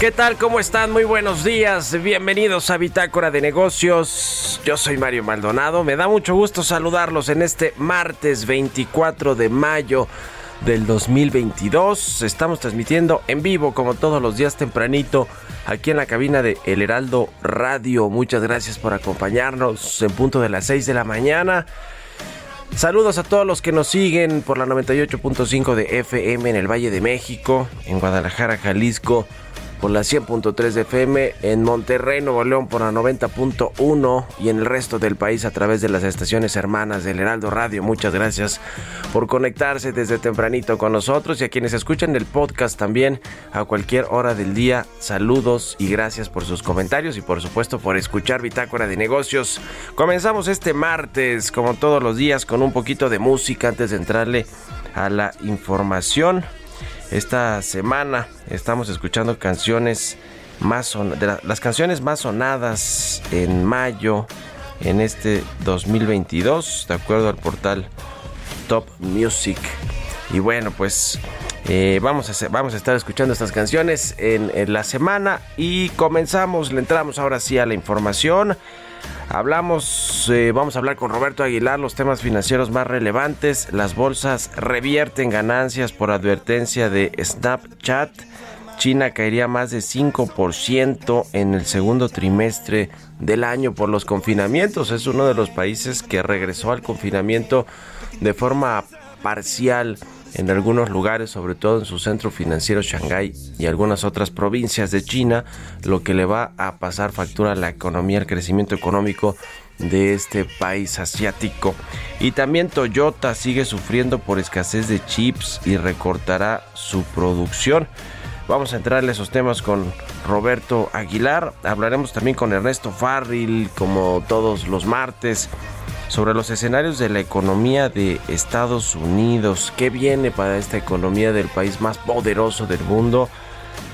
¿Qué tal? ¿Cómo están? Muy buenos días. Bienvenidos a Bitácora de Negocios. Yo soy Mario Maldonado. Me da mucho gusto saludarlos en este martes 24 de mayo del 2022. Estamos transmitiendo en vivo como todos los días tempranito aquí en la cabina de El Heraldo Radio. Muchas gracias por acompañarnos en punto de las 6 de la mañana. Saludos a todos los que nos siguen por la 98.5 de FM en el Valle de México, en Guadalajara, Jalisco, por la 100.3 de FM, en Monterrey, Nuevo León por la 90.1 y en el resto del país a través de las estaciones hermanas del Heraldo Radio. Muchas gracias por conectarse desde tempranito con nosotros y a quienes escuchan el podcast también a cualquier hora del día. Saludos y gracias por sus comentarios y por supuesto por escuchar Bitácora de Negocios. Comenzamos este martes como todos los días con un poquito de música antes de entrarle a la información. Esta semana estamos escuchando canciones más son- de la- las canciones más sonadas en mayo en este 2022, de acuerdo al portal Top Music. Y bueno, pues eh, vamos, a, vamos a estar escuchando estas canciones en, en la semana y comenzamos, le entramos ahora sí a la información. Hablamos, eh, vamos a hablar con Roberto Aguilar los temas financieros más relevantes. Las bolsas revierten ganancias por advertencia de Snapchat. China caería más de 5% en el segundo trimestre del año por los confinamientos. Es uno de los países que regresó al confinamiento de forma parcial en algunos lugares, sobre todo en su centro financiero Shanghái y algunas otras provincias de China, lo que le va a pasar factura a la economía, al crecimiento económico de este país asiático. Y también Toyota sigue sufriendo por escasez de chips y recortará su producción. Vamos a entrarle a esos temas con Roberto Aguilar. Hablaremos también con Ernesto Farril, como todos los martes, sobre los escenarios de la economía de Estados Unidos. ¿Qué viene para esta economía del país más poderoso del mundo?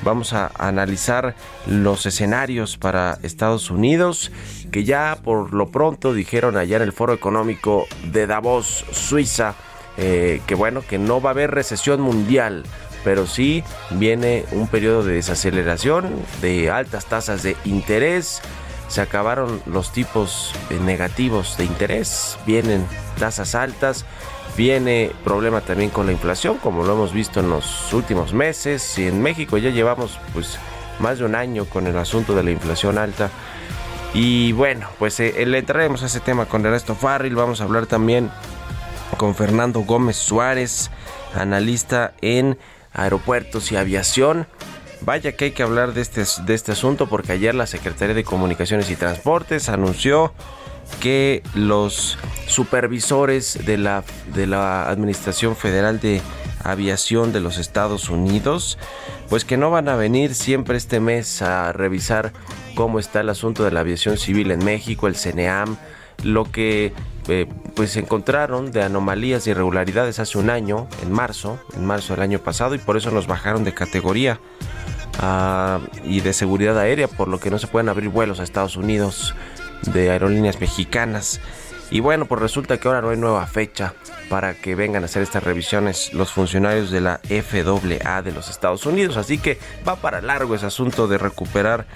Vamos a analizar los escenarios para Estados Unidos, que ya por lo pronto dijeron allá en el Foro Económico de Davos, Suiza, eh, que bueno, que no va a haber recesión mundial, pero sí viene un periodo de desaceleración, de altas tasas de interés, se acabaron los tipos eh, negativos de interés, vienen tasas altas, viene problema también con la inflación, como lo hemos visto en los últimos meses, y en México ya llevamos pues más de un año con el asunto de la inflación alta. Y bueno, pues eh, le entraremos a ese tema con Ernesto Farril, vamos a hablar también con Fernando Gómez Suárez, analista en aeropuertos y aviación. Vaya que hay que hablar de este, de este asunto porque ayer la Secretaría de Comunicaciones y Transportes anunció que los supervisores de la, de la Administración Federal de Aviación de los Estados Unidos, pues que no van a venir siempre este mes a revisar cómo está el asunto de la aviación civil en México, el CNEAM, lo que eh, pues encontraron de anomalías y irregularidades hace un año, en marzo, en marzo del año pasado, y por eso nos bajaron de categoría ah, y de seguridad aérea, por lo que no se pueden abrir vuelos a Estados Unidos de aerolíneas mexicanas. Y bueno, pues resulta que ahora no hay nueva fecha para que vengan a hacer estas revisiones los funcionarios de la FAA de los Estados Unidos. Así que va para largo ese asunto de recuperar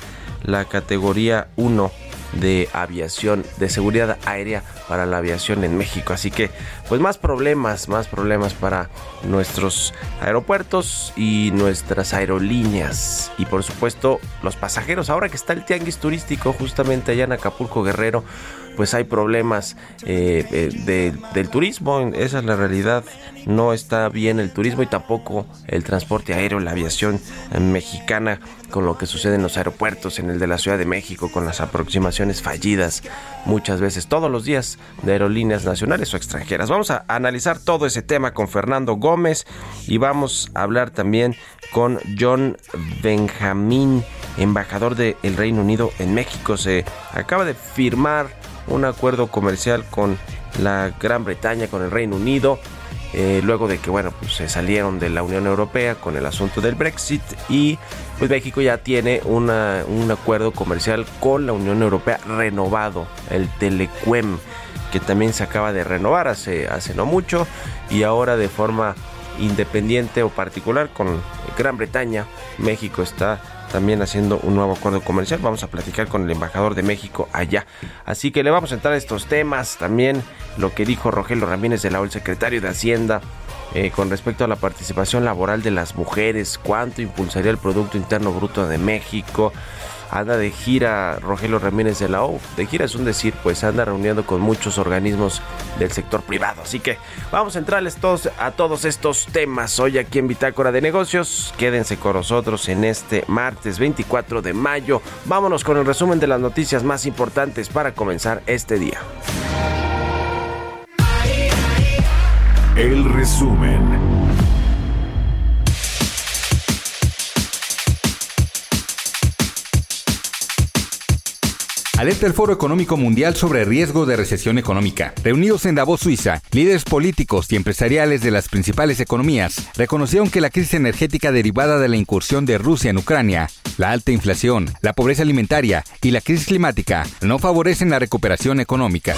la categoría 1 de aviación, de seguridad aérea para la aviación en México. Así que, pues más problemas, más problemas para nuestros aeropuertos y nuestras aerolíneas. Y por supuesto, los pasajeros. Ahora que está el tianguis turístico justamente allá en Acapulco Guerrero, pues hay problemas eh, eh, del turismo, esa es la realidad, no está bien el turismo y tampoco el transporte aéreo, la aviación mexicana, con lo que sucede en los aeropuertos, en el de la Ciudad de México, con las aproximaciones fallidas muchas veces, todos los días, de aerolíneas nacionales o extranjeras. Vamos a analizar todo ese tema con Fernando Gómez y vamos a hablar también con John Benjamín, embajador del Reino Unido en México. Se acaba de firmar un acuerdo comercial con la Gran Bretaña, con el Reino Unido, eh, luego de que bueno, pues se salieron de la Unión Europea con el asunto del Brexit y pues México ya tiene un acuerdo comercial con la Unión Europea renovado, el Telecuem, que también se acaba de renovar hace, hace no mucho y ahora de forma independiente o particular con Gran Bretaña, México está también haciendo un nuevo acuerdo comercial. Vamos a platicar con el embajador de México allá. Así que le vamos a entrar a estos temas. También lo que dijo Rogelio Ramírez de la el secretario de Hacienda. Eh, con respecto a la participación laboral de las mujeres, cuánto impulsaría el Producto Interno Bruto de México, anda de gira Rogelio Ramírez de la O. De gira es un decir, pues anda reuniendo con muchos organismos del sector privado. Así que vamos a entrarles todos a todos estos temas hoy aquí en Bitácora de Negocios. Quédense con nosotros en este martes 24 de mayo. Vámonos con el resumen de las noticias más importantes para comenzar este día. El resumen. Alerta el Foro Económico Mundial sobre riesgo de recesión económica. Reunidos en Davos, Suiza, líderes políticos y empresariales de las principales economías reconocieron que la crisis energética derivada de la incursión de Rusia en Ucrania, la alta inflación, la pobreza alimentaria y la crisis climática no favorecen la recuperación económica.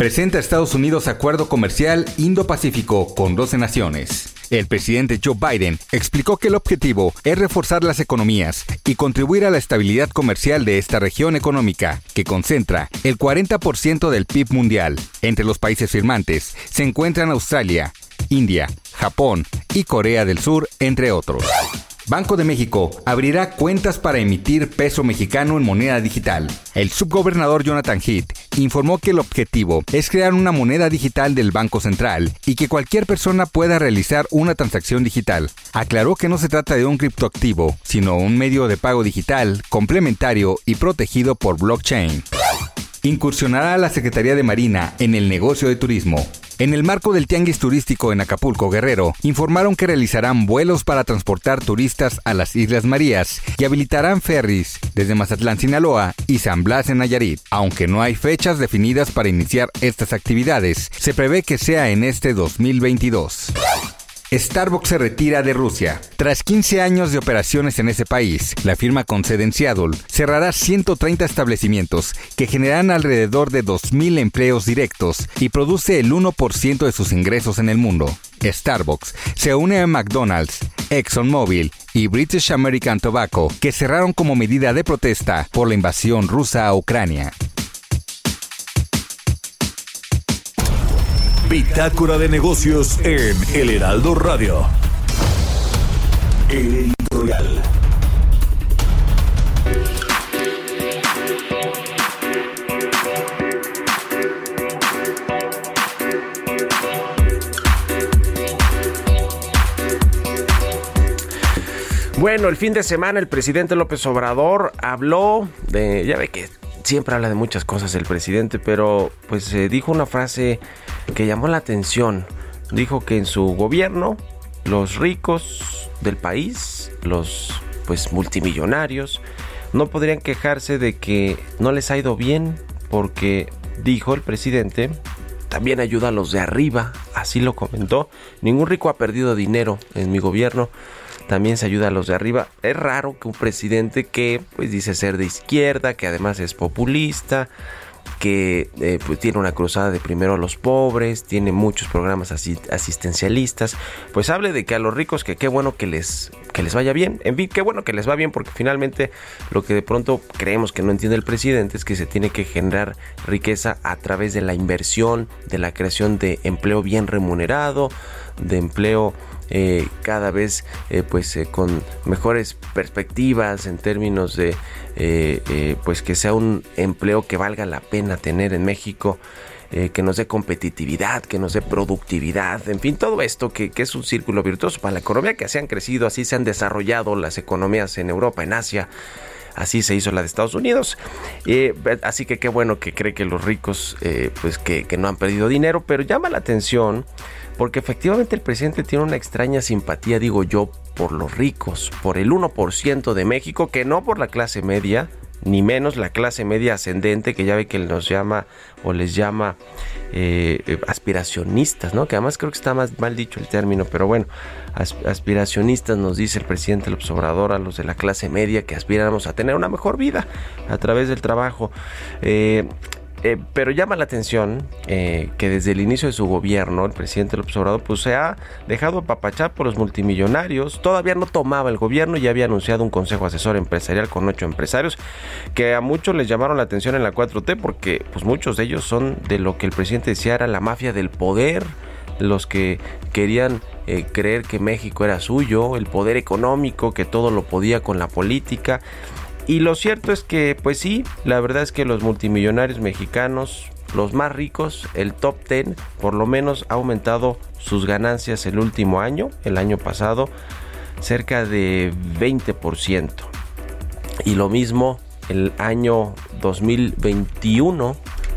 Presenta Estados Unidos acuerdo comercial Indo-Pacífico con 12 naciones. El presidente Joe Biden explicó que el objetivo es reforzar las economías y contribuir a la estabilidad comercial de esta región económica, que concentra el 40% del PIB mundial. Entre los países firmantes se encuentran Australia, India, Japón y Corea del Sur, entre otros. Banco de México abrirá cuentas para emitir peso mexicano en moneda digital. El subgobernador Jonathan Heath informó que el objetivo es crear una moneda digital del Banco Central y que cualquier persona pueda realizar una transacción digital. Aclaró que no se trata de un criptoactivo, sino un medio de pago digital, complementario y protegido por blockchain. Incursionará la Secretaría de Marina en el negocio de turismo. En el marco del Tianguis Turístico en Acapulco Guerrero, informaron que realizarán vuelos para transportar turistas a las Islas Marías y habilitarán ferries desde Mazatlán, Sinaloa y San Blas en Nayarit. Aunque no hay fechas definidas para iniciar estas actividades, se prevé que sea en este 2022. Starbucks se retira de Rusia. Tras 15 años de operaciones en ese país, la firma con sede en cerrará 130 establecimientos que generarán alrededor de 2.000 empleos directos y produce el 1% de sus ingresos en el mundo. Starbucks se une a McDonald's, ExxonMobil y British American Tobacco, que cerraron como medida de protesta por la invasión rusa a Ucrania. Bitácora de negocios en El Heraldo Radio. El editorial. Bueno, el fin de semana el presidente López Obrador habló de, ya ve que siempre habla de muchas cosas el presidente, pero pues eh, dijo una frase que llamó la atención. Dijo que en su gobierno los ricos del país, los pues multimillonarios, no podrían quejarse de que no les ha ido bien porque dijo el presidente también ayuda a los de arriba, así lo comentó. Ningún rico ha perdido dinero en mi gobierno también se ayuda a los de arriba. Es raro que un presidente que pues dice ser de izquierda, que además es populista, que eh, pues, tiene una cruzada de primero a los pobres, tiene muchos programas asistencialistas, pues hable de que a los ricos que qué bueno que les, que les vaya bien. En fin, qué bueno que les va bien porque finalmente lo que de pronto creemos que no entiende el presidente es que se tiene que generar riqueza a través de la inversión, de la creación de empleo bien remunerado, de empleo eh, cada vez eh, pues eh, con mejores perspectivas en términos de pues que sea un empleo que valga la pena tener en México que nos dé competitividad, que nos dé productividad, en fin, todo esto que, es un círculo virtuoso para la economía, que así han crecido, así se han desarrollado las economías en Europa, en Asia, así se hizo la de Estados Unidos. así que qué bueno que cree que los ricos, pues que, no han perdido dinero, pero llama la atención porque efectivamente el presidente tiene una extraña simpatía, digo yo, por los ricos, por el 1% de México, que no por la clase media, ni menos la clase media ascendente, que ya ve que nos llama o les llama eh, aspiracionistas, ¿no? Que además creo que está más mal dicho el término, pero bueno, aspiracionistas nos dice el presidente López Obrador a los de la clase media que aspiramos a tener una mejor vida a través del trabajo. Eh, eh, pero llama la atención eh, que desde el inicio de su gobierno, el presidente López Obrador pues, se ha dejado apapachar por los multimillonarios. Todavía no tomaba el gobierno y ya había anunciado un consejo asesor empresarial con ocho empresarios que a muchos les llamaron la atención en la 4T porque pues, muchos de ellos son de lo que el presidente decía era la mafia del poder, los que querían eh, creer que México era suyo, el poder económico, que todo lo podía con la política. Y lo cierto es que, pues sí, la verdad es que los multimillonarios mexicanos, los más ricos, el top 10, por lo menos ha aumentado sus ganancias el último año, el año pasado, cerca de 20%. Y lo mismo el año 2021,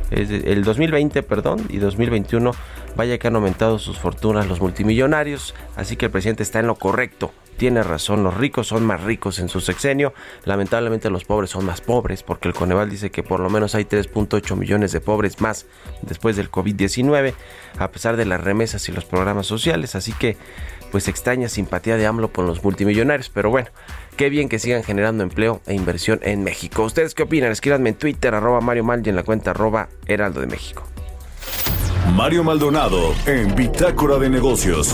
el 2020, perdón, y 2021, vaya que han aumentado sus fortunas los multimillonarios, así que el presidente está en lo correcto tiene razón, los ricos son más ricos en su sexenio, lamentablemente los pobres son más pobres, porque el Coneval dice que por lo menos hay 3.8 millones de pobres más después del COVID-19, a pesar de las remesas y los programas sociales, así que pues extraña simpatía de AMLO por los multimillonarios, pero bueno, qué bien que sigan generando empleo e inversión en México. ¿Ustedes qué opinan? Escríbanme en Twitter, arroba Mario Mal y en la cuenta arroba Heraldo de México. Mario Maldonado en Bitácora de Negocios.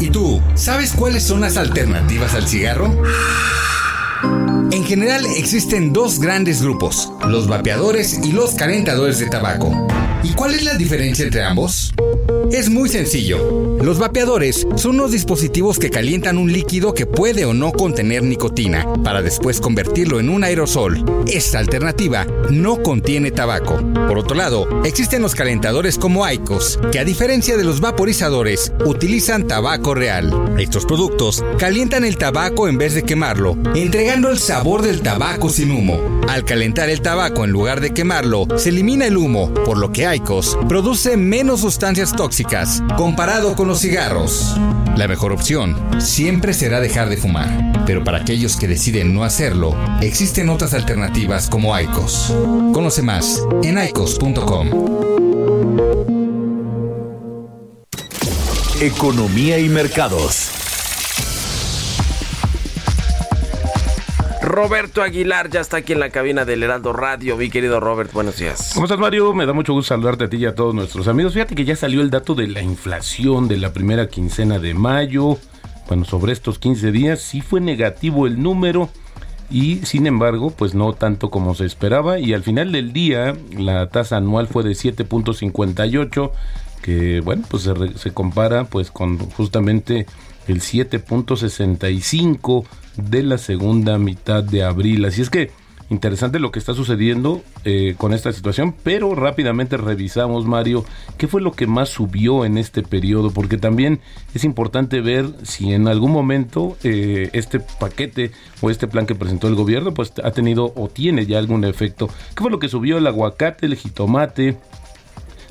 ¿Y tú, sabes cuáles son las alternativas al cigarro? En general existen dos grandes grupos, los vapeadores y los calentadores de tabaco. ¿Y cuál es la diferencia entre ambos? Es muy sencillo. Los vapeadores son unos dispositivos que calientan un líquido que puede o no contener nicotina para después convertirlo en un aerosol. Esta alternativa no contiene tabaco. Por otro lado, existen los calentadores como Aicos, que a diferencia de los vaporizadores, utilizan tabaco real. Estos productos calientan el tabaco en vez de quemarlo, entregando el sabor del tabaco sin humo. Al calentar el tabaco en lugar de quemarlo, se elimina el humo, por lo que Produce menos sustancias tóxicas comparado con los cigarros. La mejor opción siempre será dejar de fumar, pero para aquellos que deciden no hacerlo, existen otras alternativas como Aicos. Conoce más en aicos.com. Economía y mercados. Roberto Aguilar ya está aquí en la cabina del Heraldo Radio. Mi querido Robert, buenos días. ¿Cómo estás, Mario? Me da mucho gusto saludarte a ti y a todos nuestros amigos. Fíjate que ya salió el dato de la inflación de la primera quincena de mayo. Bueno, sobre estos 15 días sí fue negativo el número y sin embargo, pues no tanto como se esperaba y al final del día la tasa anual fue de 7.58 que bueno, pues se, se compara pues con justamente el 7.65 de la segunda mitad de abril. Así es que interesante lo que está sucediendo eh, con esta situación, pero rápidamente revisamos, Mario, qué fue lo que más subió en este periodo, porque también es importante ver si en algún momento eh, este paquete o este plan que presentó el gobierno, pues ha tenido o tiene ya algún efecto. ¿Qué fue lo que subió? El aguacate, el jitomate,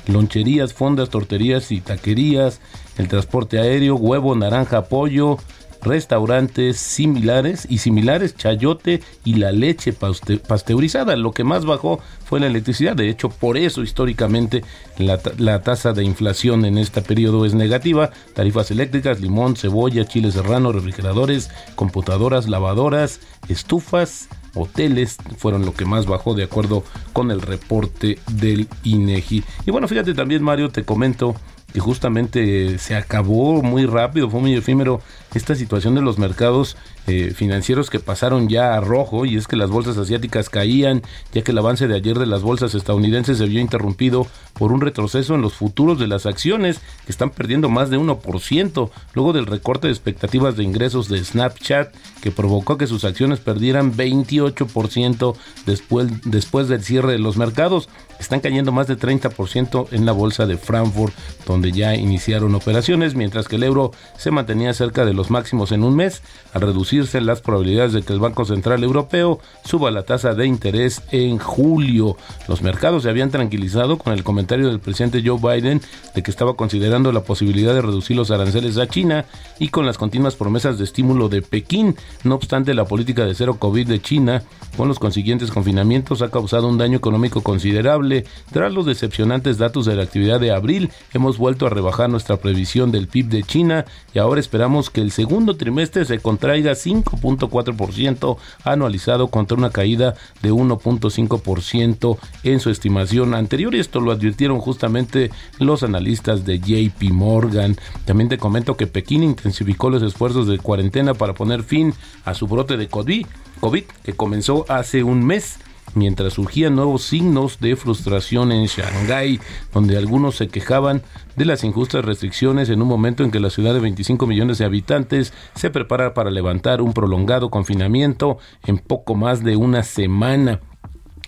loncherías, fondas, torterías y taquerías, el transporte aéreo, huevo, naranja, pollo, restaurantes similares y similares, chayote y la leche pasteurizada. Lo que más bajó fue la electricidad. De hecho, por eso históricamente la, la tasa de inflación en este periodo es negativa. Tarifas eléctricas, limón, cebolla, chile serrano, refrigeradores, computadoras, lavadoras, estufas, hoteles fueron lo que más bajó de acuerdo con el reporte del INEGI. Y bueno, fíjate también Mario, te comento que justamente se acabó muy rápido, fue muy efímero esta situación de los mercados eh, financieros que pasaron ya a rojo y es que las bolsas asiáticas caían, ya que el avance de ayer de las bolsas estadounidenses se vio interrumpido por un retroceso en los futuros de las acciones, que están perdiendo más de 1%, luego del recorte de expectativas de ingresos de Snapchat, que provocó que sus acciones perdieran 28% después, después del cierre de los mercados. Están cayendo más de 30% en la bolsa de Frankfurt, donde ya iniciaron operaciones, mientras que el euro se mantenía cerca de los máximos en un mes, al reducirse las probabilidades de que el Banco Central Europeo suba la tasa de interés en julio. Los mercados se habían tranquilizado con el comentario del presidente Joe Biden de que estaba considerando la posibilidad de reducir los aranceles a China y con las continuas promesas de estímulo de Pekín. No obstante, la política de cero COVID de China, con los consiguientes confinamientos, ha causado un daño económico considerable tras los decepcionantes datos de la actividad de abril, hemos vuelto a rebajar nuestra previsión del PIB de China y ahora esperamos que el segundo trimestre se contraiga 5.4% anualizado contra una caída de 1.5% en su estimación anterior. Y esto lo advirtieron justamente los analistas de JP Morgan. También te comento que Pekín intensificó los esfuerzos de cuarentena para poner fin a su brote de COVID, COVID que comenzó hace un mes mientras surgían nuevos signos de frustración en Shanghái, donde algunos se quejaban de las injustas restricciones en un momento en que la ciudad de 25 millones de habitantes se prepara para levantar un prolongado confinamiento en poco más de una semana.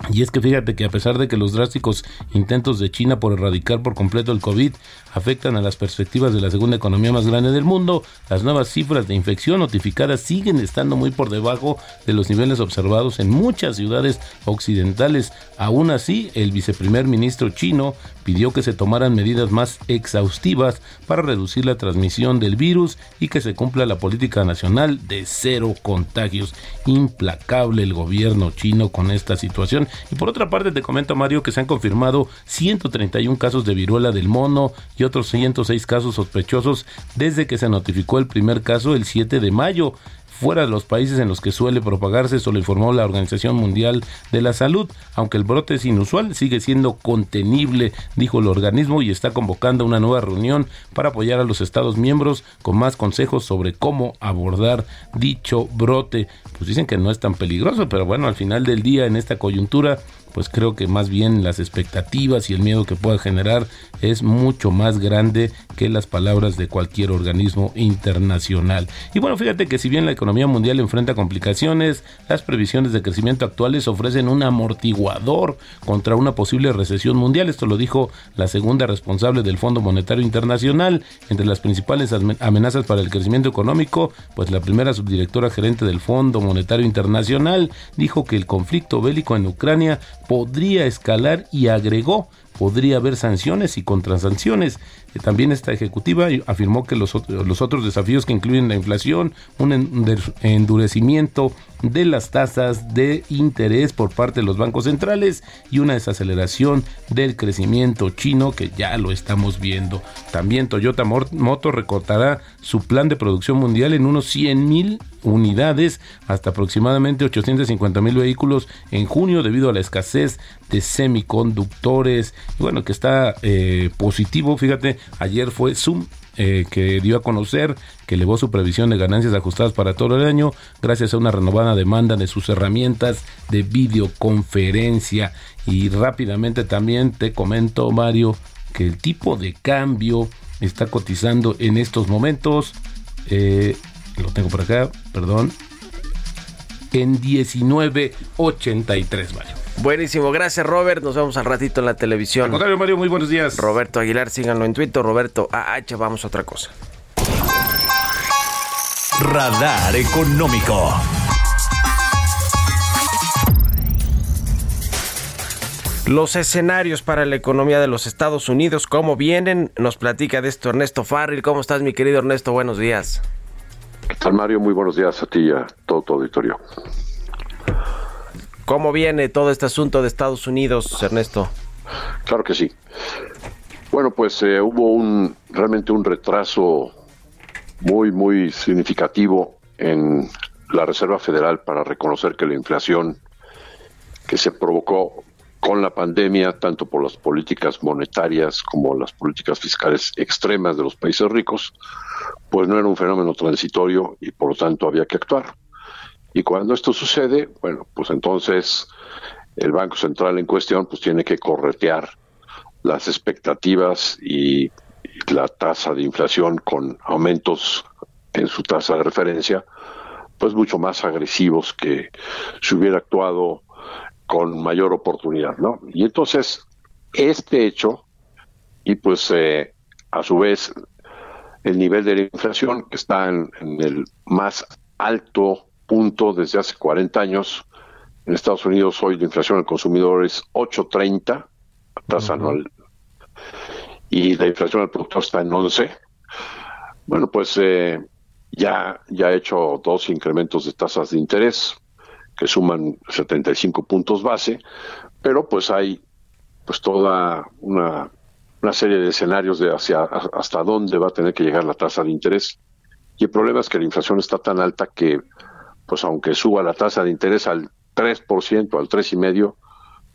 Y es que fíjate que a pesar de que los drásticos intentos de China por erradicar por completo el COVID afectan a las perspectivas de la segunda economía más grande del mundo, las nuevas cifras de infección notificadas siguen estando muy por debajo de los niveles observados en muchas ciudades occidentales. Aún así, el viceprimer ministro chino pidió que se tomaran medidas más exhaustivas para reducir la transmisión del virus y que se cumpla la política nacional de cero contagios. Implacable el gobierno chino con esta situación. Y por otra parte te comento Mario que se han confirmado 131 casos de viruela del mono otros 106 casos sospechosos desde que se notificó el primer caso el 7 de mayo fuera de los países en los que suele propagarse, eso lo informó la Organización Mundial de la Salud. Aunque el brote es inusual, sigue siendo contenible, dijo el organismo, y está convocando una nueva reunión para apoyar a los Estados miembros con más consejos sobre cómo abordar dicho brote. Pues dicen que no es tan peligroso, pero bueno, al final del día, en esta coyuntura, pues creo que más bien las expectativas y el miedo que pueda generar es mucho más grande que las palabras de cualquier organismo internacional. Y bueno, fíjate que si bien la economía mundial enfrenta complicaciones, las previsiones de crecimiento actuales ofrecen un amortiguador contra una posible recesión mundial. Esto lo dijo la segunda responsable del Fondo Monetario Internacional. Entre las principales amenazas para el crecimiento económico, pues la primera subdirectora gerente del Fondo Monetario Internacional dijo que el conflicto bélico en Ucrania podría escalar y agregó podría haber sanciones y contrasanciones. También esta ejecutiva afirmó que los, los otros desafíos que incluyen la inflación, un endur- endurecimiento de las tasas de interés por parte de los bancos centrales y una desaceleración del crecimiento chino que ya lo estamos viendo. También Toyota Motor recortará su plan de producción mundial en unos 100 mil unidades hasta aproximadamente 850 mil vehículos en junio debido a la escasez de semiconductores. Bueno, que está eh, positivo. Fíjate, ayer fue Zoom eh, que dio a conocer que elevó su previsión de ganancias ajustadas para todo el año gracias a una renovada demanda de sus herramientas de videoconferencia. Y rápidamente también te comento, Mario, que el tipo de cambio está cotizando en estos momentos. eh, lo tengo por acá, perdón. En 19.83, Mario. Buenísimo, gracias Robert. Nos vemos al ratito en la Al televisión. contrario, Mario, muy buenos días. Roberto Aguilar, síganlo en Twitter. Roberto AH, vamos a otra cosa. Radar Económico. Los escenarios para la economía de los Estados Unidos, ¿cómo vienen? Nos platica de esto Ernesto Farril. ¿Cómo estás, mi querido Ernesto? Buenos días. ¿Qué tal, Mario? Muy buenos días a ti y a todo tu auditorio. ¿Cómo viene todo este asunto de Estados Unidos, Ernesto? Claro que sí. Bueno, pues eh, hubo un realmente un retraso muy, muy significativo en la Reserva Federal para reconocer que la inflación que se provocó con la pandemia, tanto por las políticas monetarias como las políticas fiscales extremas de los países ricos, pues no era un fenómeno transitorio y por lo tanto había que actuar. Y cuando esto sucede, bueno, pues entonces el Banco Central en cuestión pues tiene que corretear las expectativas y, y la tasa de inflación con aumentos en su tasa de referencia, pues mucho más agresivos que si hubiera actuado con mayor oportunidad, ¿no? Y entonces este hecho y pues eh, a su vez el nivel de la inflación que está en, en el más alto punto desde hace 40 años. En Estados Unidos hoy la inflación al consumidor es 8.30 tasa anual y la inflación al productor está en 11. Bueno, pues eh, ya, ya ha hecho dos incrementos de tasas de interés que suman 75 puntos base, pero pues hay pues toda una, una serie de escenarios de hacia hasta dónde va a tener que llegar la tasa de interés. Y el problema es que la inflación está tan alta que, pues aunque suba la tasa de interés al 3%, al 3,5%,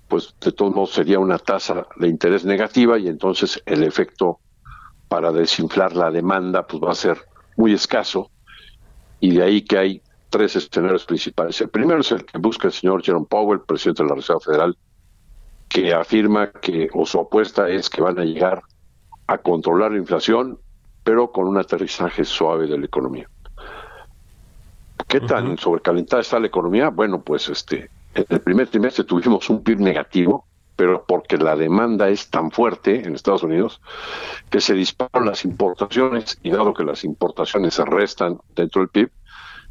pues de todos modos sería una tasa de interés negativa y entonces el efecto para desinflar la demanda pues va a ser muy escaso y de ahí que hay tres escenarios principales. El primero es el que busca el señor Jerome Powell, presidente de la Reserva Federal, que afirma que, o su apuesta es que van a llegar a controlar la inflación, pero con un aterrizaje suave de la economía. ¿Qué tan sobrecalentada está la economía? Bueno, pues este, en el primer trimestre tuvimos un PIB negativo, pero porque la demanda es tan fuerte en Estados Unidos que se disparan las importaciones y dado que las importaciones se restan dentro del PIB,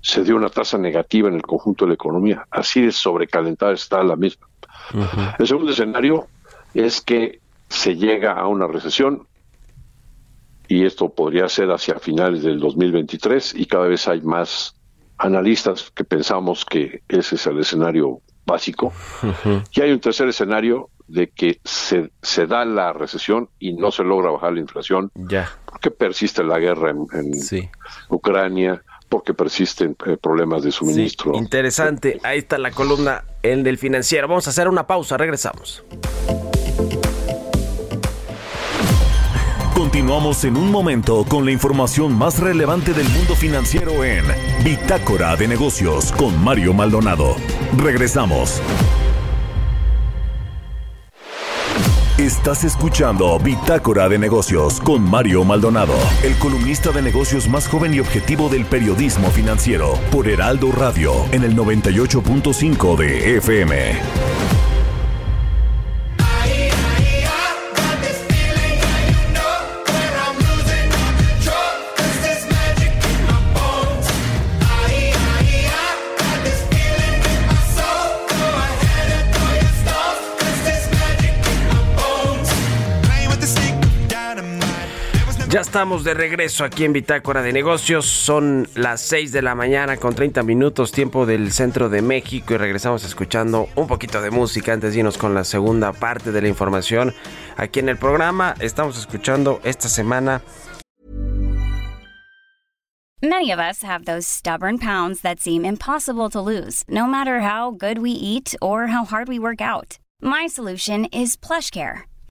se dio una tasa negativa en el conjunto de la economía. Así de sobrecalentada está la misma. El segundo escenario es que se llega a una recesión y esto podría ser hacia finales del 2023 y cada vez hay más analistas que pensamos que ese es el escenario básico. Y hay un tercer escenario de que se, se da la recesión y no se logra bajar la inflación Ya, porque persiste la guerra en, en sí. Ucrania, porque persisten eh, problemas de sí. suministro. Interesante. Ahí está la columna en del financiero. Vamos a hacer una pausa, regresamos. Continuamos en un momento con la información más relevante del mundo financiero en Bitácora de Negocios con Mario Maldonado. Regresamos. Estás escuchando Bitácora de Negocios con Mario Maldonado, el columnista de negocios más joven y objetivo del periodismo financiero, por Heraldo Radio, en el 98.5 de FM. Ya estamos de regreso aquí en Bitácora de Negocios. Son las 6 de la mañana con 30 minutos tiempo del centro de México y regresamos escuchando un poquito de música antes de irnos con la segunda parte de la información. Aquí en el programa estamos escuchando esta semana Many of us have those stubborn pounds that seem impossible to lose, no matter how good we eat or how hard we work out. My solution is PlushCare.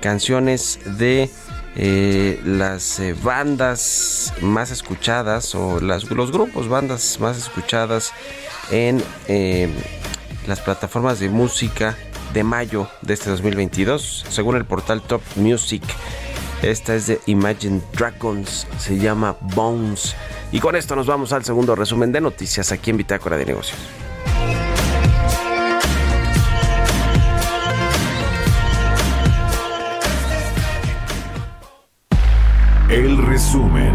Canciones de eh, las eh, bandas más escuchadas o los grupos, bandas más escuchadas en eh, las plataformas de música de mayo de este 2022, según el portal Top Music. Esta es de Imagine Dragons, se llama Bones. Y con esto nos vamos al segundo resumen de noticias aquí en Bitácora de Negocios. El resumen.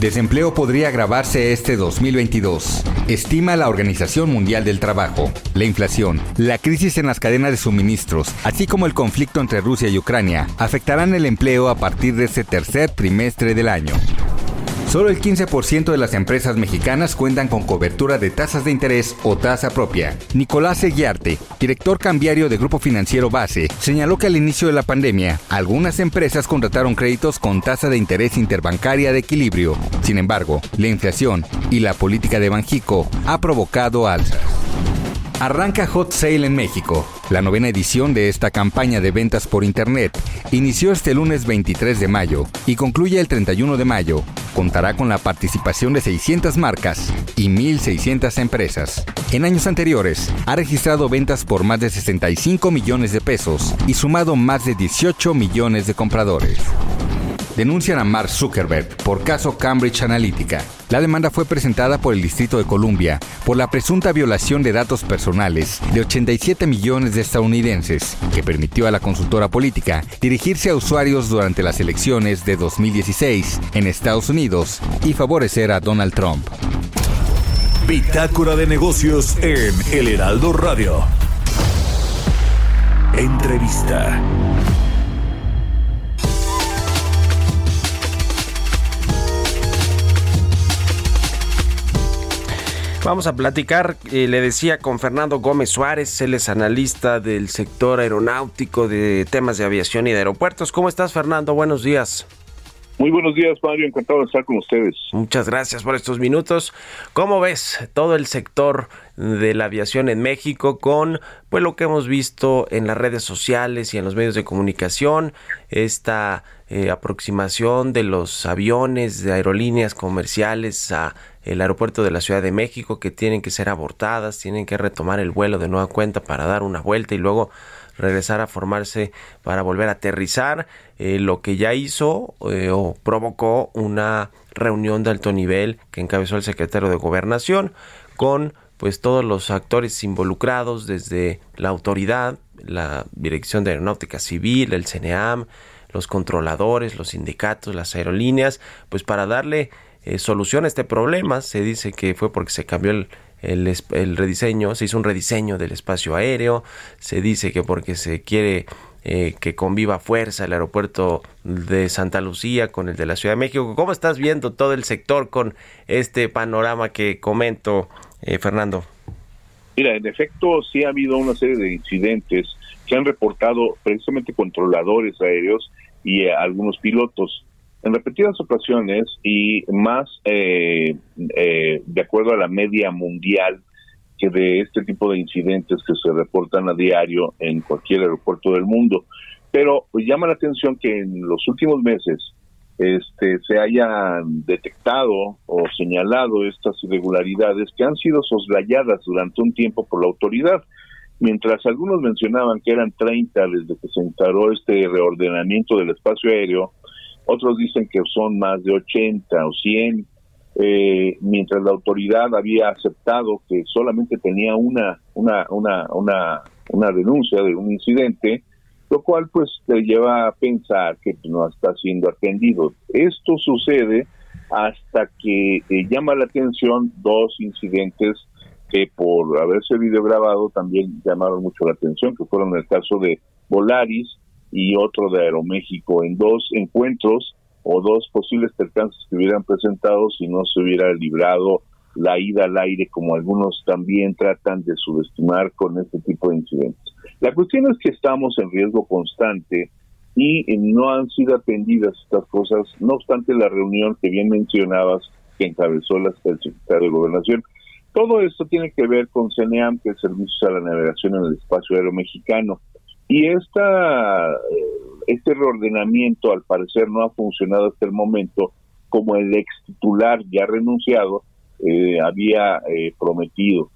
Desempleo podría agravarse este 2022, estima la Organización Mundial del Trabajo. La inflación, la crisis en las cadenas de suministros, así como el conflicto entre Rusia y Ucrania, afectarán el empleo a partir de este tercer trimestre del año. Solo el 15% de las empresas mexicanas cuentan con cobertura de tasas de interés o tasa propia. Nicolás Seguiarte, director cambiario de Grupo Financiero Base, señaló que al inicio de la pandemia, algunas empresas contrataron créditos con tasa de interés interbancaria de equilibrio. Sin embargo, la inflación y la política de Banjico ha provocado alzas. Arranca Hot Sale en México. La novena edición de esta campaña de ventas por Internet inició este lunes 23 de mayo y concluye el 31 de mayo. Contará con la participación de 600 marcas y 1.600 empresas. En años anteriores, ha registrado ventas por más de 65 millones de pesos y sumado más de 18 millones de compradores denuncian a Mark Zuckerberg por caso Cambridge Analytica. La demanda fue presentada por el Distrito de Columbia por la presunta violación de datos personales de 87 millones de estadounidenses, que permitió a la consultora política dirigirse a usuarios durante las elecciones de 2016 en Estados Unidos y favorecer a Donald Trump. Bitácora de negocios en El Heraldo Radio. Entrevista. Vamos a platicar, eh, le decía, con Fernando Gómez Suárez, él es analista del sector aeronáutico de temas de aviación y de aeropuertos. ¿Cómo estás, Fernando? Buenos días. Muy buenos días, Mario. Encantado de estar con ustedes. Muchas gracias por estos minutos. ¿Cómo ves todo el sector de la aviación en México con pues lo que hemos visto en las redes sociales y en los medios de comunicación, esta eh, aproximación de los aviones de aerolíneas comerciales a el aeropuerto de la Ciudad de México que tienen que ser abortadas, tienen que retomar el vuelo de nueva cuenta para dar una vuelta y luego regresar a formarse para volver a aterrizar, eh, lo que ya hizo eh, o provocó una reunión de alto nivel que encabezó el secretario de Gobernación con pues todos los actores involucrados desde la autoridad, la Dirección de Aeronáutica Civil, el CNEAM, los controladores, los sindicatos, las aerolíneas, pues para darle eh, solución a este problema. Se dice que fue porque se cambió el, el, rediseño, se hizo un rediseño del espacio aéreo, se dice que porque se quiere eh, que conviva fuerza el aeropuerto de Santa Lucía con el de la Ciudad de México. ¿Cómo estás viendo todo el sector con este panorama que comento, eh, Fernando? Mira, en efecto sí ha habido una serie de incidentes que han reportado precisamente controladores aéreos y algunos pilotos en repetidas ocasiones y más eh, eh, de acuerdo a la media mundial que de este tipo de incidentes que se reportan a diario en cualquier aeropuerto del mundo. Pero pues, llama la atención que en los últimos meses este, se hayan detectado o señalado estas irregularidades que han sido soslayadas durante un tiempo por la autoridad. Mientras algunos mencionaban que eran 30 desde que se instaló este reordenamiento del espacio aéreo, otros dicen que son más de 80 o 100. eh, mientras la autoridad había aceptado que solamente tenía una, una, una, una, una denuncia de un incidente, lo cual pues te lleva a pensar que no está siendo atendido. Esto sucede hasta que eh, llama la atención dos incidentes que por haberse videograbado también llamaron mucho la atención, que fueron el caso de Volaris y otro de Aeroméxico, en dos encuentros o dos posibles percances que hubieran presentado si no se hubiera librado la ida al aire, como algunos también tratan de subestimar con este tipo de incidentes. La cuestión es que estamos en riesgo constante y no han sido atendidas estas cosas, no obstante la reunión que bien mencionabas que encabezó el secretario de Gobernación. Todo esto tiene que ver con CENEAM, que es Servicios a la Navegación en el Espacio Aéreo Mexicano. Y esta, eh, este reordenamiento, al parecer, no ha funcionado hasta el momento como el ex titular ya renunciado eh, había eh, prometido.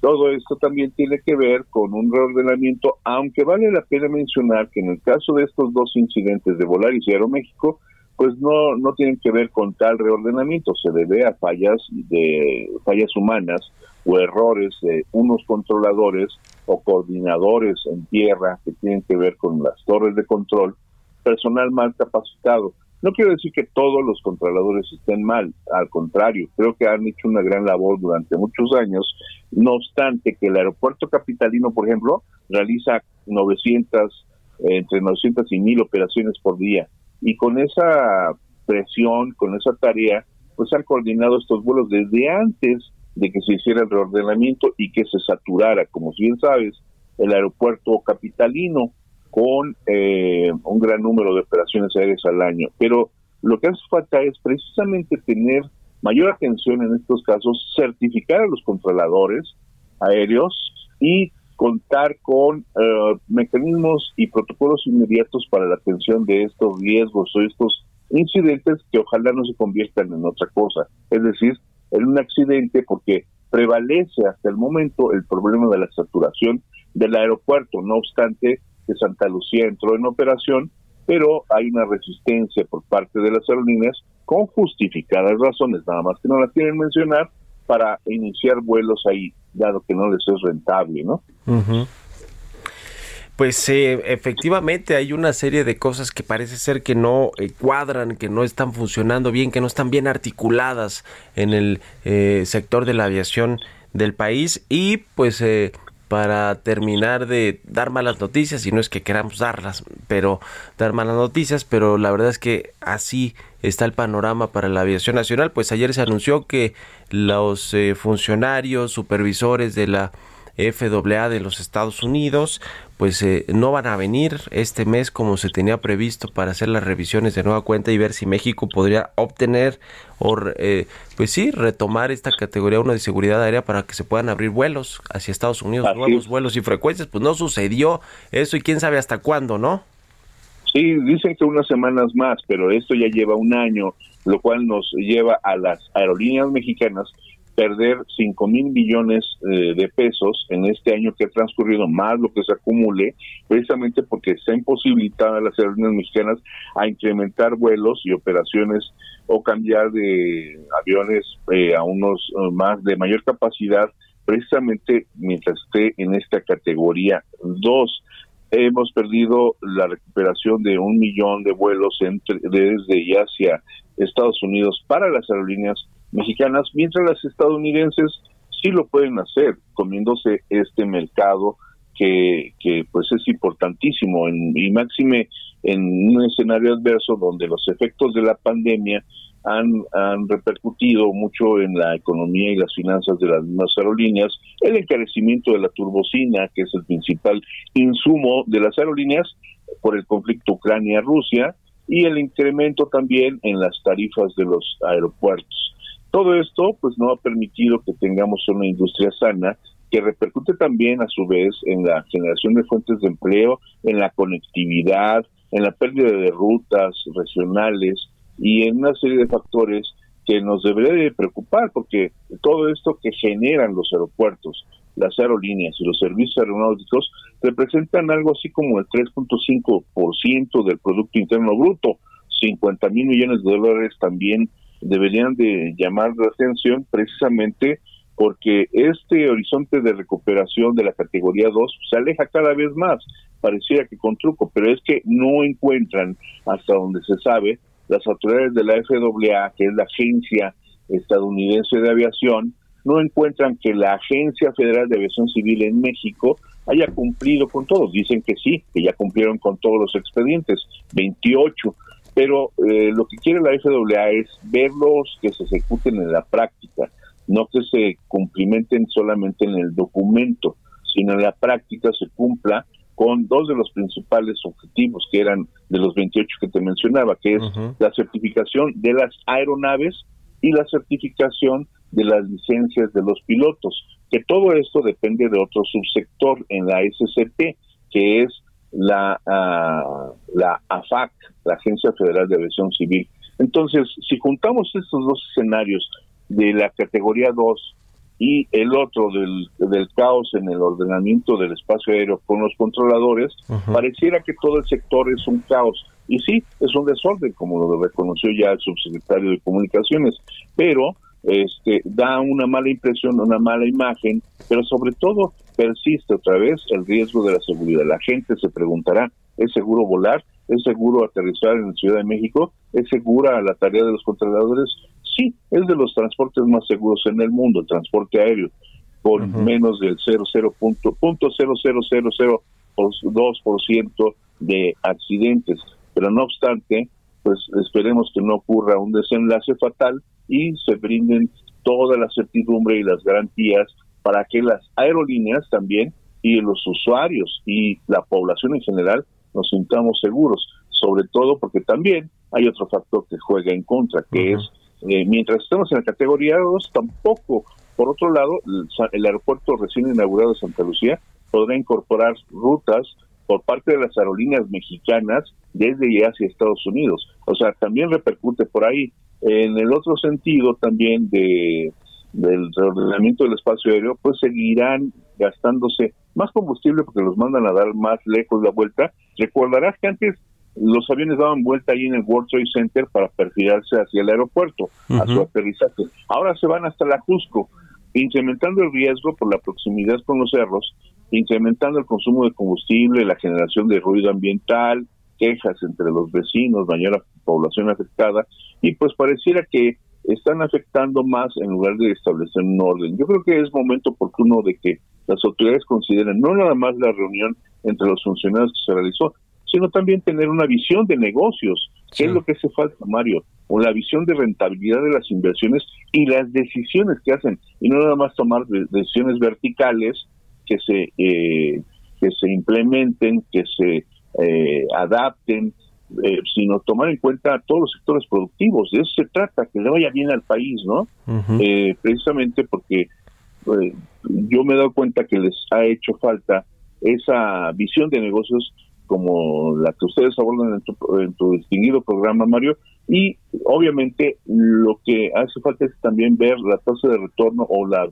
Todo esto también tiene que ver con un reordenamiento, aunque vale la pena mencionar que en el caso de estos dos incidentes de Volaris y Aeroméxico, pues no, no tienen que ver con tal reordenamiento, se debe a fallas de fallas humanas o errores de unos controladores o coordinadores en tierra que tienen que ver con las torres de control, personal mal capacitado. No quiero decir que todos los controladores estén mal, al contrario, creo que han hecho una gran labor durante muchos años, no obstante que el aeropuerto capitalino, por ejemplo, realiza 900, entre 900 y 1000 operaciones por día, y con esa presión, con esa tarea, pues han coordinado estos vuelos desde antes de que se hiciera el reordenamiento y que se saturara, como bien sabes, el aeropuerto capitalino con eh, un gran número de operaciones aéreas al año. Pero lo que hace falta es precisamente tener mayor atención en estos casos, certificar a los controladores aéreos y contar con eh, mecanismos y protocolos inmediatos para la atención de estos riesgos o estos incidentes que ojalá no se conviertan en otra cosa, es decir, en un accidente porque prevalece hasta el momento el problema de la saturación del aeropuerto, no obstante que Santa Lucía entró en operación, pero hay una resistencia por parte de las aerolíneas con justificadas razones, nada más que no las quieren mencionar, para iniciar vuelos ahí, dado que no les es rentable, ¿no? Pues eh, efectivamente hay una serie de cosas que parece ser que no eh, cuadran, que no están funcionando bien, que no están bien articuladas en el eh, sector de la aviación del país. Y pues para terminar de dar malas noticias, y no es que queramos darlas, pero dar malas noticias, pero la verdad es que así está el panorama para la aviación nacional, pues ayer se anunció que los eh, funcionarios, supervisores de la FAA de los Estados Unidos, pues eh, no van a venir este mes como se tenía previsto para hacer las revisiones de nueva cuenta y ver si México podría obtener o eh, pues sí retomar esta categoría 1 de seguridad aérea para que se puedan abrir vuelos hacia Estados Unidos, nuevos vuelos y frecuencias. Pues no sucedió eso y quién sabe hasta cuándo, ¿no? Sí, dicen que unas semanas más, pero esto ya lleva un año, lo cual nos lleva a las aerolíneas mexicanas perder 5 mil millones eh, de pesos en este año que ha transcurrido, más lo que se acumule, precisamente porque está imposibilitada las aerolíneas mexicanas a incrementar vuelos y operaciones o cambiar de aviones eh, a unos eh, más de mayor capacidad, precisamente mientras esté en esta categoría. 2 hemos perdido la recuperación de un millón de vuelos entre, desde y hacia Estados Unidos para las aerolíneas mexicanas, mientras las estadounidenses sí lo pueden hacer, comiéndose este mercado que, pues es importantísimo en, y máxime en un escenario adverso donde los efectos de la pandemia han, han repercutido mucho en la economía y las finanzas de las mismas aerolíneas, el encarecimiento de la turbocina, que es el principal insumo de las aerolíneas por el conflicto Ucrania-Rusia, y el incremento también en las tarifas de los aeropuertos. Todo esto pues no ha permitido que tengamos una industria sana que repercute también a su vez en la generación de fuentes de empleo, en la conectividad, en la pérdida de rutas regionales y en una serie de factores que nos debería de preocupar porque todo esto que generan los aeropuertos, las aerolíneas y los servicios aeronáuticos representan algo así como el 3.5% del Producto Interno Bruto, 50 mil millones de dólares también deberían de llamar la atención precisamente porque este horizonte de recuperación de la categoría 2 se aleja cada vez más, pareciera que con truco, pero es que no encuentran, hasta donde se sabe, las autoridades de la FAA, que es la agencia estadounidense de aviación, no encuentran que la Agencia Federal de Aviación Civil en México haya cumplido con todos. Dicen que sí, que ya cumplieron con todos los expedientes, 28, pero eh, lo que quiere la FAA es verlos que se ejecuten en la práctica, no que se cumplimenten solamente en el documento, sino en la práctica se cumpla con dos de los principales objetivos que eran de los 28 que te mencionaba, que es la certificación de las aeronaves y la certificación de las licencias de los pilotos, que todo esto depende de otro subsector en la SCP, que es la, ah, la AFAC, la Agencia Federal de Aviación Civil. Entonces, si juntamos estos dos escenarios de la categoría 2 y el otro del, del caos en el ordenamiento del espacio aéreo con los controladores, pareciera que todo el sector es un caos. Y sí, es un desorden, como lo reconoció ya el subsecretario de Comunicaciones, pero este, da una mala impresión, una mala imagen, pero sobre todo persiste otra vez el riesgo de la seguridad. La gente se preguntará, ¿es seguro volar? ¿Es seguro aterrizar en la Ciudad de México? ¿Es segura la tarea de los controladores? Sí, es de los transportes más seguros en el mundo, el transporte aéreo, con menos del 0,00002% de accidentes. Pero no obstante, pues esperemos que no ocurra un desenlace fatal y se brinden toda la certidumbre y las garantías para que las aerolíneas también y los usuarios y la población en general nos sintamos seguros, sobre todo porque también hay otro factor que juega en contra, que es, eh, mientras estamos en la categoría 2, tampoco, por otro lado, el, el aeropuerto recién inaugurado de Santa Lucía podrá incorporar rutas por parte de las aerolíneas mexicanas desde y hacia Estados Unidos. O sea, también repercute por ahí. En el otro sentido también de del reordenamiento del espacio aéreo, pues seguirán gastándose más combustible porque los mandan a dar más lejos la vuelta. Recordarás que antes los aviones daban vuelta ahí en el World Trade Center para perfilarse hacia el aeropuerto, a su aterrizaje. Ahora se van hasta la Cusco, incrementando el riesgo por la proximidad con los cerros, incrementando el consumo de combustible, la generación de ruido ambiental, quejas entre los vecinos, mayor población afectada, y pues pareciera que están afectando más en lugar de establecer un orden. Yo creo que es momento oportuno de que las autoridades consideren no nada más la reunión entre los funcionarios que se realizó, sino también tener una visión de negocios, que es lo que hace falta, Mario, o la visión de rentabilidad de las inversiones y las decisiones que hacen, y no nada más tomar decisiones verticales que se eh, que se implementen, que se eh, adapten, eh, sino tomar en cuenta todos los sectores productivos. De eso se trata, que le vaya bien al país, ¿no? eh, precisamente porque eh, yo me he dado cuenta que les ha hecho falta esa visión de negocios como la que ustedes abordan en tu, en tu distinguido programa, Mario, y obviamente lo que hace falta es también ver la tasa de retorno o la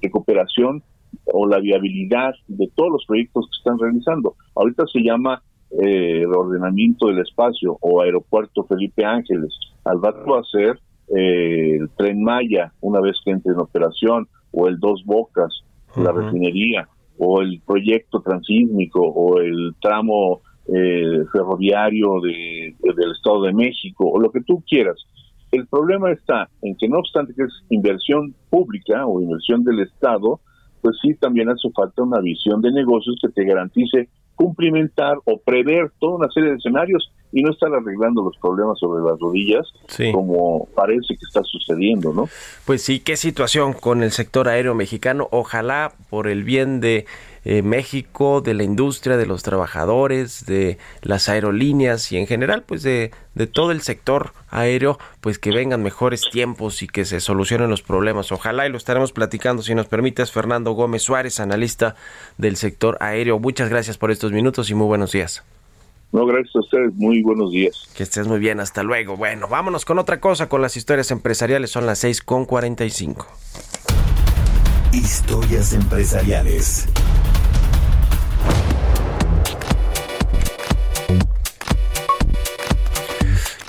recuperación o la viabilidad de todos los proyectos que están realizando. Ahorita se llama eh, el ordenamiento del espacio o aeropuerto Felipe Ángeles. Al rato va a ser eh, el tren Maya una vez que entre en operación o el Dos Bocas, la refinería o el proyecto transísmico o el tramo eh, ferroviario de, del Estado de México o lo que tú quieras. El problema está en que no obstante que es inversión pública o inversión del Estado, pues sí también hace falta una visión de negocios que te garantice cumplimentar o prever toda una serie de escenarios y no estar arreglando los problemas sobre las rodillas como parece que está sucediendo, ¿no? Pues sí, qué situación con el sector aéreo mexicano. Ojalá por el bien de eh, México, de la industria, de los trabajadores, de las aerolíneas y en general, pues de, de todo el sector aéreo, pues que vengan mejores tiempos y que se solucionen los problemas. Ojalá y lo estaremos platicando, si nos permites, Fernando Gómez Suárez, analista del sector aéreo. Muchas gracias por estos minutos y muy buenos días. No, gracias a ustedes. Muy buenos días. Que estés muy bien. Hasta luego. Bueno, vámonos con otra cosa, con las historias empresariales. Son las 6 con 45. Historias empresariales.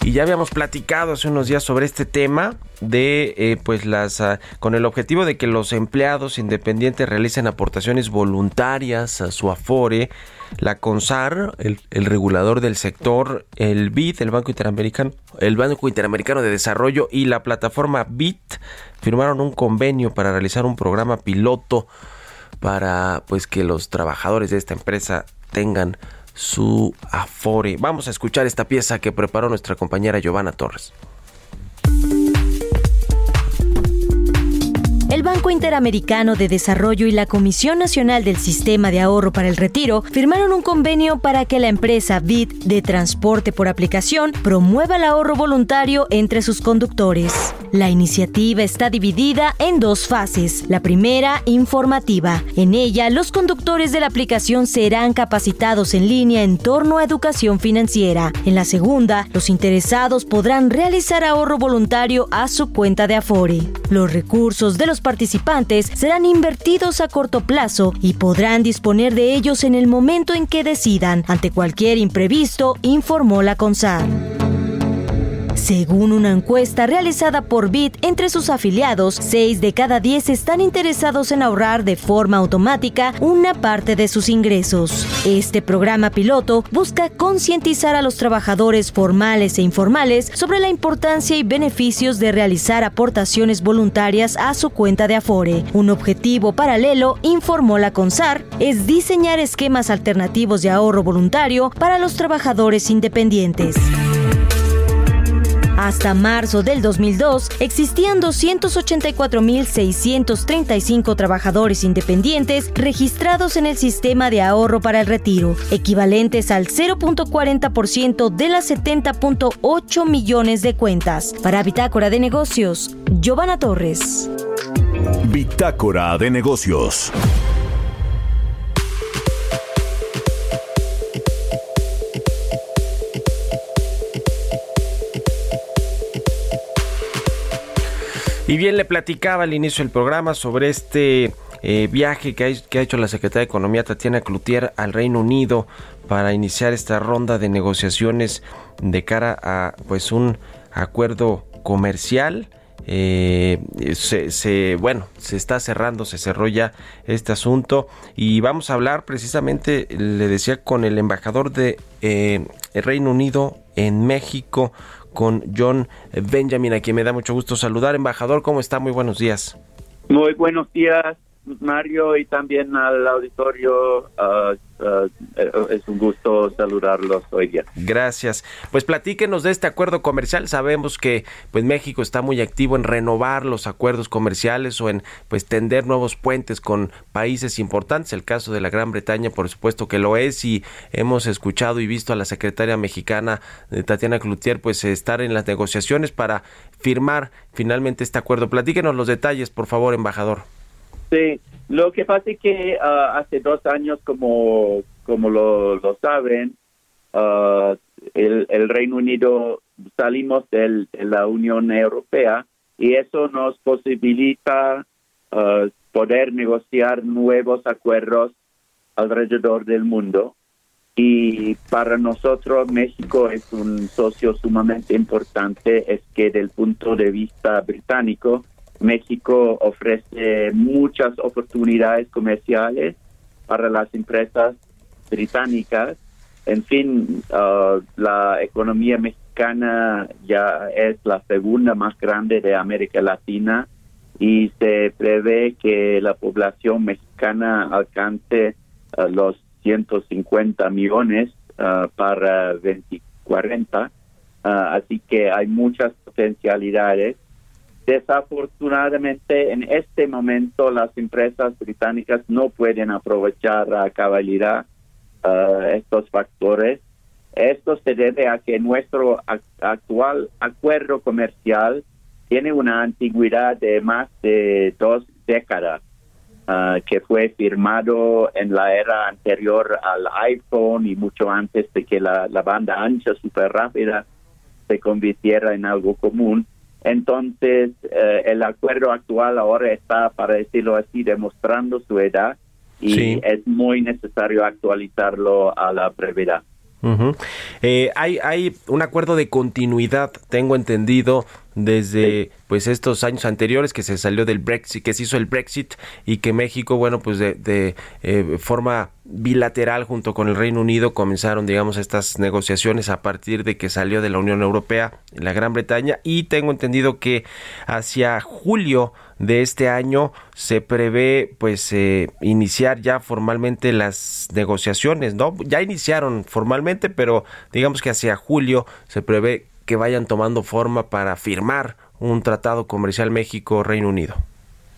Y ya habíamos platicado hace unos días sobre este tema de eh, pues las ah, con el objetivo de que los empleados independientes realicen aportaciones voluntarias a su afore la CONSAR, el, regulador del sector, el BID, el Banco Interamericano, el Banco Interamericano de Desarrollo y la plataforma BIT firmaron un convenio para realizar un programa piloto para pues que los trabajadores de esta empresa tengan su afore. Vamos a escuchar esta pieza que preparó nuestra compañera Giovanna Torres. El Banco Interamericano de Desarrollo y la Comisión Nacional del Sistema de Ahorro para el Retiro firmaron un convenio para que la empresa BID de transporte por aplicación promueva el ahorro voluntario entre sus conductores. La iniciativa está dividida en dos fases. La primera, informativa. En ella, los conductores de la aplicación serán capacitados en línea en torno a educación financiera. En la segunda, los interesados podrán realizar ahorro voluntario a su cuenta de Afore. Los recursos de los participantes serán invertidos a corto plazo y podrán disponer de ellos en el momento en que decidan, ante cualquier imprevisto, informó la CONSAR. Según una encuesta realizada por BIT entre sus afiliados, 6 de cada 10 están interesados en ahorrar de forma automática una parte de sus ingresos. Este programa piloto busca concientizar a los trabajadores formales e informales sobre la importancia y beneficios de realizar aportaciones voluntarias a su cuenta de Afore. Un objetivo paralelo, informó la CONSAR, es diseñar esquemas alternativos de ahorro voluntario para los trabajadores independientes. Hasta marzo del 2002 existían 284.635 trabajadores independientes registrados en el sistema de ahorro para el retiro, equivalentes al 0.40% de las 70.8 millones de cuentas. Para Bitácora de Negocios, Giovanna Torres. Bitácora de Negocios. Y bien, le platicaba al inicio del programa sobre este eh, viaje que ha, hecho la Secretaria de Economía Tatiana Cloutier al Reino Unido para iniciar esta ronda de negociaciones de cara a pues un acuerdo comercial. Eh, se, bueno, se está cerrando, se cerró ya este asunto y vamos a hablar precisamente, le decía, con el embajador de eh, Reino Unido en México, con John Benjamin, a quien me da mucho gusto saludar. Embajador, ¿cómo está? Muy buenos días. Muy buenos días, Mario, y también al auditorio. Uh, es un gusto saludarlos hoy día. Gracias. Pues platíquenos de este acuerdo comercial. Sabemos que pues México está muy activo en renovar los acuerdos comerciales o en pues tender nuevos puentes con países importantes. El caso de la Gran Bretaña, por supuesto que lo es y hemos escuchado y visto a la secretaria mexicana eh, Tatiana Cloutier pues estar en las negociaciones para firmar finalmente este acuerdo. Platíquenos los detalles, por favor, embajador. Sí, lo que pasa es que uh, hace dos años, como, como lo, lo saben, uh, el, Reino Unido salimos de la Unión Europea y eso nos posibilita uh, poder negociar nuevos acuerdos alrededor del mundo. Y para nosotros México es un socio sumamente importante, es que del punto de vista británico, México ofrece muchas oportunidades comerciales para las empresas británicas. En fin, uh, la economía mexicana ya es la segunda más grande de América Latina y se prevé que la población mexicana alcance uh, los 150 millones uh, para 2040. así que hay muchas potencialidades Desafortunadamente, en este momento las empresas británicas no pueden aprovechar a cabalidad uh, estos factores. Esto se debe a que nuestro actual acuerdo comercial tiene una antigüedad de más de dos décadas, uh, que fue firmado en la era anterior al iPhone y mucho antes de que la, la banda ancha super rápida se convirtiera en algo común. Entonces, eh, el acuerdo actual ahora está, para decirlo así, demostrando su edad y es muy necesario actualizarlo a la brevedad. Eh, hay, hay un acuerdo de continuidad, tengo entendido, desde pues estos años anteriores que se salió del Brexit, que se hizo el Brexit y que México, bueno, pues de, de eh, forma bilateral junto con el Reino Unido comenzaron, digamos, estas negociaciones a partir de que salió de la Unión Europea la Gran Bretaña y tengo entendido que hacia julio de este año se prevé pues eh, iniciar ya formalmente las negociaciones, ¿no? Ya iniciaron formalmente, pero digamos que hacia julio se prevé que vayan tomando forma para firmar un tratado comercial México-Reino Unido.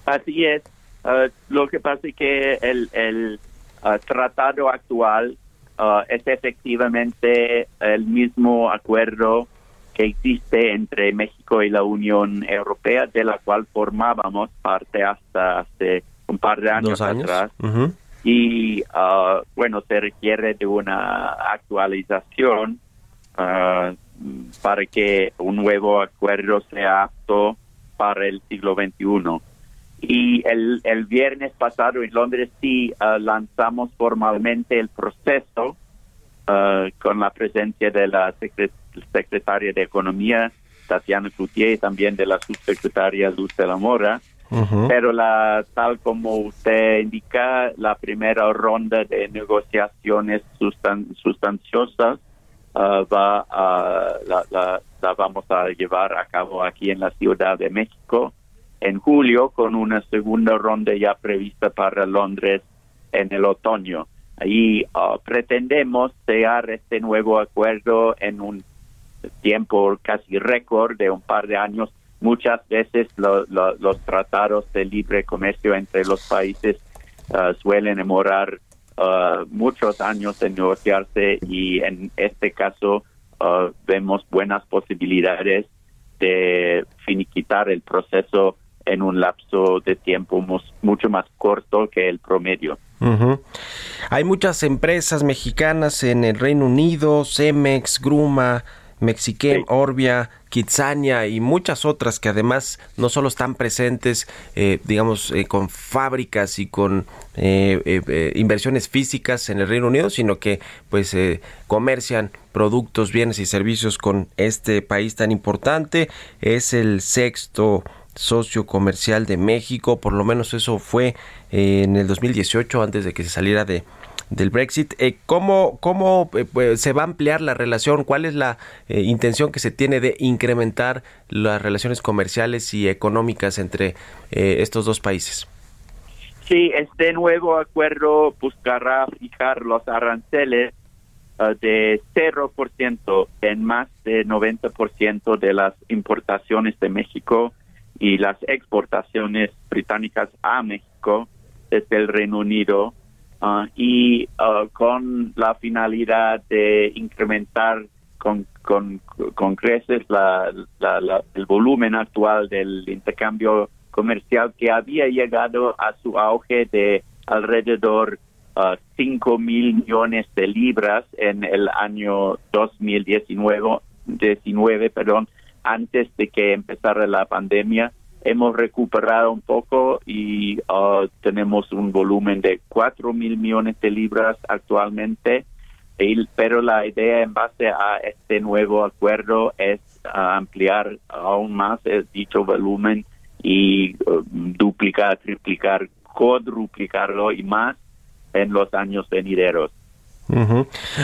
Así es. Uh, lo que pasa es que el, el uh, tratado actual uh, es efectivamente el mismo acuerdo que existe entre México y la Unión Europea, de la cual formábamos parte hasta hace un par de años, atrás. Y bueno, se requiere de una actualización para que un nuevo acuerdo sea apto para el siglo XXI. Y el, el viernes pasado en Londres sí uh, lanzamos formalmente el proceso uh, con la presencia de la secretaria de Economía, Tatiana Cloutier, y también de la subsecretaria Luz de la Mora. Pero la, tal como usted indica, la primera ronda de negociaciones sustanciosas Ah, va a, la, vamos a llevar a cabo aquí en la Ciudad de México en julio con una segunda ronda ya prevista para Londres en el otoño. Ahí ah, pretendemos sellar este nuevo acuerdo en un tiempo casi récord de un par de años. Muchas veces los tratados de libre comercio entre los países ah, suelen demorar Uh, muchos años en negociarse y en este caso uh, vemos buenas posibilidades de finiquitar el proceso en un lapso de tiempo mucho más corto que el promedio. Hay muchas empresas mexicanas en el Reino Unido, Cemex, Gruma, Mexiquem, Orbia, Kitsania y muchas otras que además no solo están presentes, eh, digamos, eh, con fábricas y con eh, inversiones físicas en el Reino Unido, sino que pues comercian productos, bienes y servicios con este país tan importante. Es el sexto socio comercial de México, por lo menos eso fue en el 2018 antes de que se saliera de del Brexit. Eh, ¿Cómo, cómo eh, pues, se va a ampliar la relación? ¿Cuál es la eh, intención que se tiene de incrementar las relaciones comerciales y económicas entre estos dos países? Sí, este nuevo acuerdo buscará fijar los aranceles de 0% en más de 90% de las importaciones de México y las exportaciones británicas a México desde el Reino Unido Ah, y ah, con la finalidad de incrementar con, con, con creces la, el volumen actual del intercambio comercial que había llegado a su auge de alrededor uh, 5 mil millones de libras en el año 2019, 19, perdón, antes de que empezara la pandemia hemos recuperado un poco y uh, tenemos un volumen de 4 mil millones de libras actualmente, pero la idea en base a este nuevo acuerdo es uh, ampliar aún más dicho volumen y uh, duplicar, triplicar, cuadruplicarlo y más en los años venideros.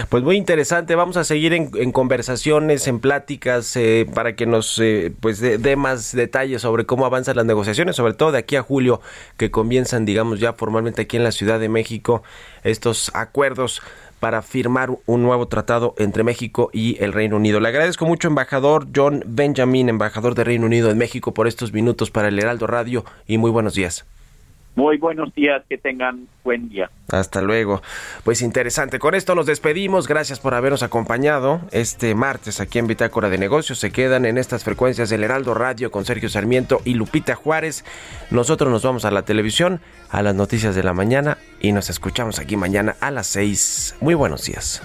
Pues muy interesante, vamos a seguir en, conversaciones, en pláticas, eh, para que nos eh, pues dé más detalles sobre cómo avanzan las negociaciones, sobre todo de aquí a julio, que comienzan, digamos, ya formalmente aquí en la Ciudad de México, estos acuerdos para firmar un nuevo tratado entre México y el Reino Unido. Le agradezco mucho, embajador John Benjamin, embajador de Reino Unido en México, por estos minutos para el Heraldo Radio y muy buenos días. Muy buenos días, que tengan buen día. Hasta luego. Pues interesante. Con esto nos despedimos. Gracias por habernos acompañado este martes aquí en Bitácora de Negocios. Se quedan en estas frecuencias del Heraldo Radio con Sergio Sarmiento y Lupita Juárez. Nosotros nos vamos a la televisión, a las noticias de la mañana y nos escuchamos aquí mañana a las seis. Muy buenos días.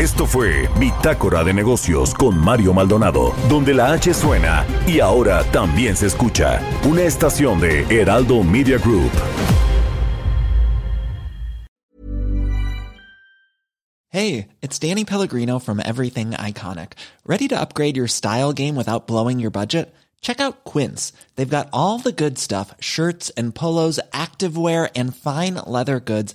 Esto fue Bitácora de Negocios con Mario Maldonado, donde la H suena y ahora también se escucha. Una estación de Heraldo Media Group. Hey, it's Danny Pellegrino from Everything Iconic. Ready to upgrade your style game without blowing your budget? Check out Quince. They've got all the good stuff shirts and polos, activewear, and fine leather goods,